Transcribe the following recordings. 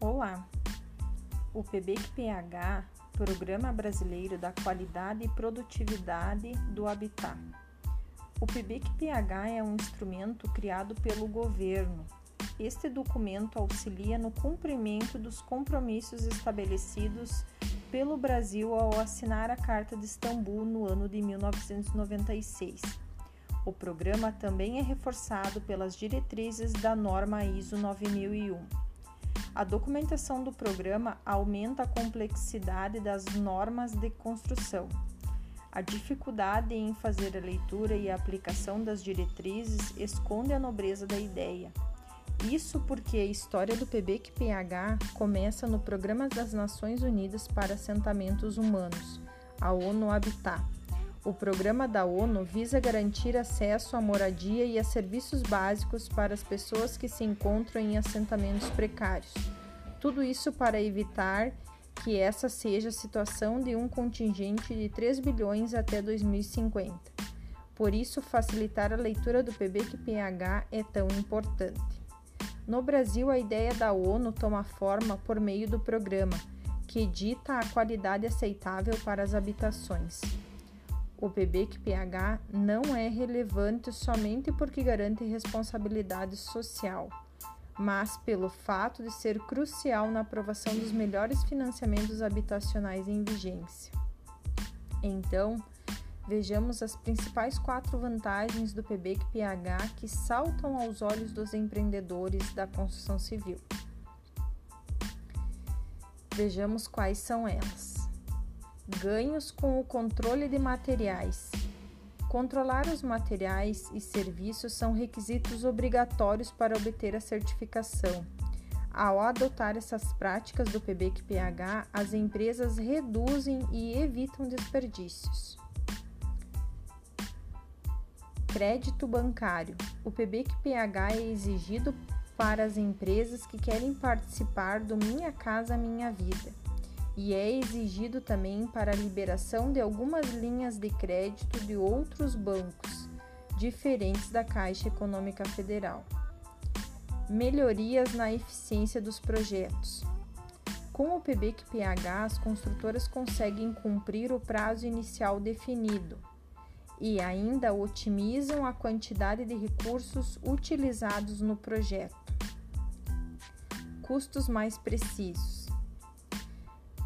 O PBQPH, Programa Brasileiro da Qualidade e Produtividade do Habitat. O PBQPH é um instrumento criado pelo governo. Este documento auxilia no cumprimento dos compromissos estabelecidos pelo Brasil ao assinar a Carta de Istambul no ano de 1996. O programa também é reforçado pelas diretrizes da norma ISO 9001. A documentação do programa aumenta a complexidade das normas de construção. A dificuldade em fazer a leitura e a aplicação das diretrizes esconde a nobreza da ideia. Isso porque a história do PBQPH começa no Programa das Nações Unidas para Assentamentos Humanos, a ONU Habitat o programa da ONU visa garantir acesso à moradia e a serviços básicos para as pessoas que se encontram em assentamentos precários. Tudo isso para evitar que essa seja a situação de um contingente de 3 bilhões até 2050. Por isso, facilitar a leitura do PBQPH é tão importante. No Brasil, a ideia da ONU toma forma por meio do programa, que dita a qualidade aceitável para as habitações. O PBQPH não é relevante somente porque garante responsabilidade social, mas pelo fato de ser crucial na aprovação dos melhores financiamentos habitacionais em vigência. Então, vejamos as principais quatro vantagens do PBQPH que saltam aos olhos dos empreendedores da construção civil. Vejamos quais são elas ganhos com o controle de materiais. Controlar os materiais e serviços são requisitos obrigatórios para obter a certificação. Ao adotar essas práticas do PBQPH, as empresas reduzem e evitam desperdícios. Crédito bancário. O PBQPH é exigido para as empresas que querem participar do Minha Casa Minha Vida e é exigido também para a liberação de algumas linhas de crédito de outros bancos, diferentes da Caixa Econômica Federal. Melhorias na eficiência dos projetos. Com o PBQPH, as construtoras conseguem cumprir o prazo inicial definido e ainda otimizam a quantidade de recursos utilizados no projeto. Custos mais precisos.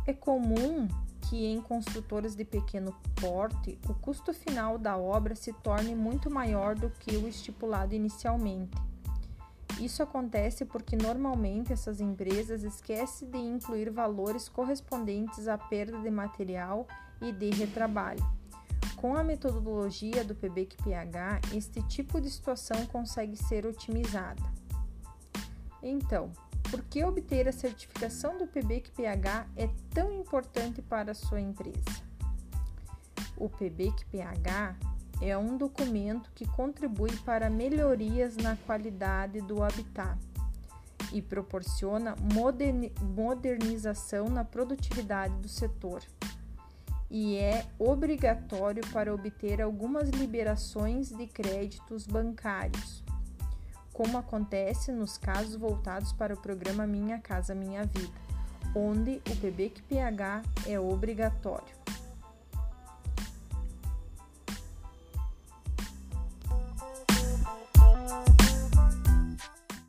É comum que em construtoras de pequeno porte o custo final da obra se torne muito maior do que o estipulado inicialmente. Isso acontece porque normalmente essas empresas esquecem de incluir valores correspondentes à perda de material e de retrabalho. Com a metodologia do PBQPH, este tipo de situação consegue ser otimizada. Então, por que obter a certificação do PBQPH é tão importante para a sua empresa? O PBQPH é um documento que contribui para melhorias na qualidade do habitat e proporciona modernização na produtividade do setor. E é obrigatório para obter algumas liberações de créditos bancários como acontece nos casos voltados para o programa Minha Casa Minha Vida, onde o PBQPH é obrigatório.